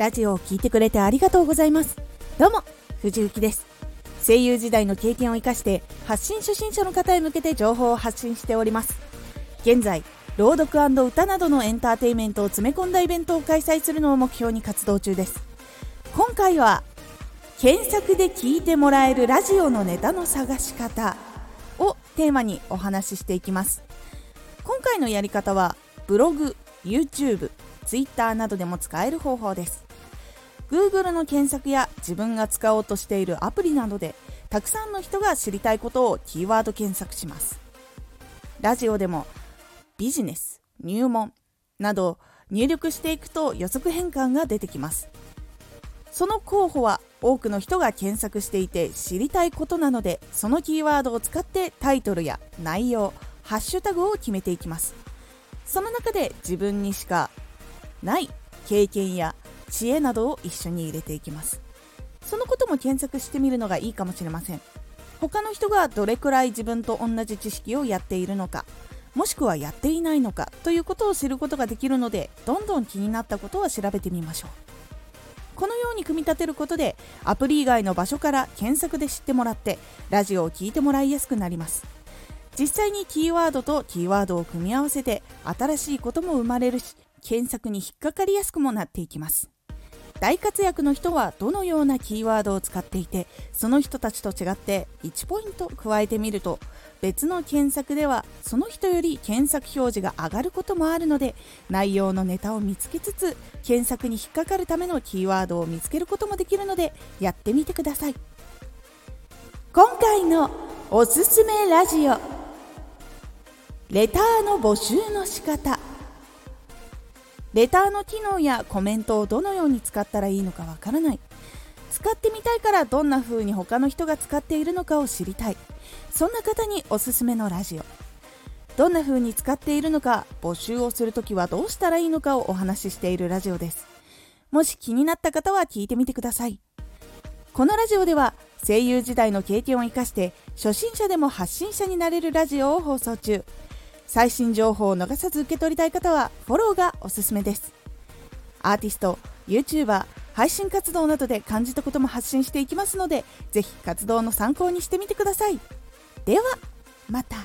ラジオを聴いてくれてありがとうございます。どうも藤幸です。声優時代の経験を生かして発信初心者の方へ向けて情報を発信しております。現在朗読歌などのエンターテインメントを詰め込んだイベントを開催するのを目標に活動中です。今回は検索で聞いてもらえるラジオのネタの探し方をテーマにお話ししていきます。今回のやり方はブログ、YouTube、Twitter などでも使える方法です。Google の検索や自分が使おうとしているアプリなどでたくさんの人が知りたいことをキーワード検索します。ラジオでもビジネス、入門など入力していくと予測変換が出てきます。その候補は多くの人が検索していて知りたいことなのでそのキーワードを使ってタイトルや内容ハッシュタグを決めていきます。その中で自分にしかない経験や知恵などを一緒に入れていきます。そのことも検索してみるのがいいかもしれません。他の人がどれくらい自分と同じ知識をやっているのかもしくはやっていないのかということを知ることができるのでどんどん気になったことは調べてみましょう。このように組み立てることでアプリ以外の場所から検索で知ってもらってラジオを聴いてもらいやすくなります。実際にキーワードとキーワードを組み合わせて新しいことも生まれるし検索に引っかかりやすくもなっていきます。大活躍の人はどのようなキーワードを使っていてその人たちと違って1ポイント加えてみると別の検索ではその人より検索表示が上がることもあるので内容のネタを見つけつつ検索に引っかかるためのキーワードを見つけることもできるのでやってみてください。今回のおすすめラジオ。レターの募集の仕方。レターの機能やコメントをどのように使ったらいいのかわからない。使ってみたいからどんな風に他の人が使っているのかを知りたい。そんな方におすすめのラジオ。どんな風に使っているのか募集をするときはどうしたらいいのかをお話ししているラジオです。もし気になった方は聞いてみてください。このラジオでは声優時代の経験を生かして初心者でも発信者になれるラジオを放送中。最新情報を逃さず受け取りたい方はフォローがおすすめですアーティスト YouTuber 配信活動などで感じたことも発信していきますので、ぜひ活動の参考にしてみてください。では、また。